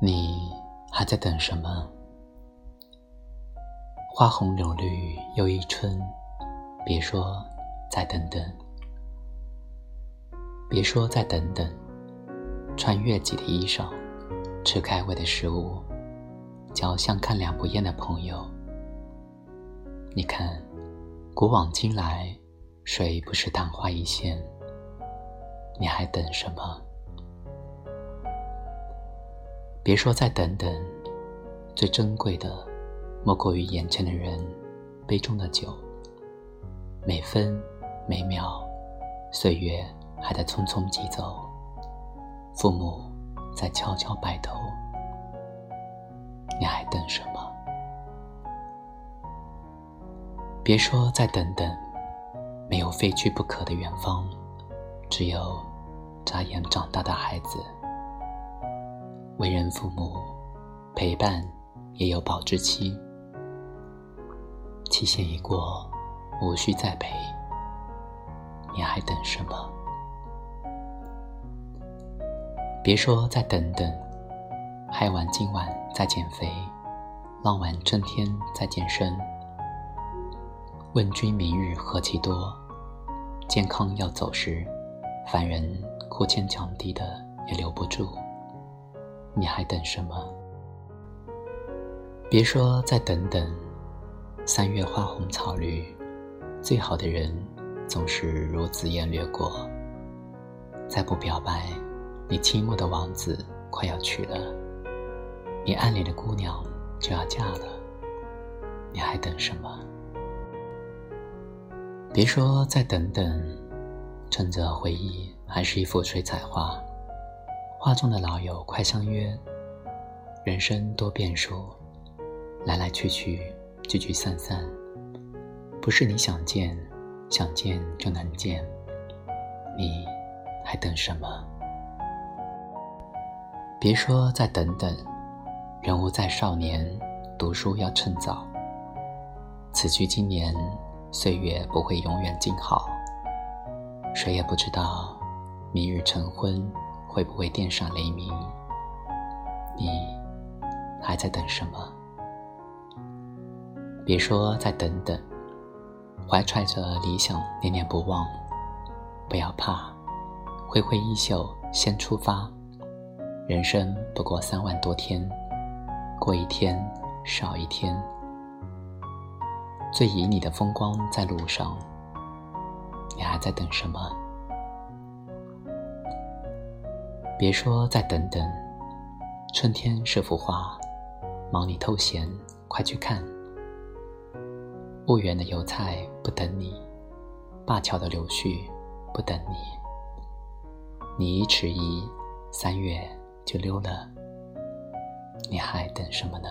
你还在等什么？花红柳绿又一春，别说再等等，别说再等等。穿越己的衣裳，吃开胃的食物，交相看两不厌的朋友。你看，古往今来，谁不是昙花一现？你还等什么？别说再等等，最珍贵的，莫过于眼前的人，杯中的酒。每分每秒，岁月还在匆匆疾走，父母在悄悄白头。你还等什么？别说再等等，没有非去不可的远方，只有眨眼长大的孩子。为人父母，陪伴也有保质期，期限已过，无需再陪。你还等什么？别说再等等，嗨完今晚再减肥，浪完春天再健身。问君明日何其多，健康要走时，凡人哭天抢地的也留不住。你还等什么？别说再等等，三月花红草绿，最好的人总是如紫烟掠过。再不表白，你倾慕的王子快要娶了，你暗恋的姑娘就要嫁了。你还等什么？别说再等等，趁着回忆还是一幅水彩画。画中的老友快相约，人生多变数，来来去去，聚聚散散，不是你想见，想见就能见，你还等什么？别说再等等，人无再少年，读书要趁早。此去经年，岁月不会永远静好，谁也不知道，明日成婚。会不会电闪雷鸣？你还在等什么？别说再等等，怀揣着理想念念不忘。不要怕，挥挥衣袖先出发。人生不过三万多天，过一天少一天。最旖旎的风光在路上，你还在等什么？别说再等等，春天是幅画，忙里偷闲，快去看。婺源的油菜不等你，灞桥的柳絮不等你。你一迟疑，三月就溜了，你还等什么呢？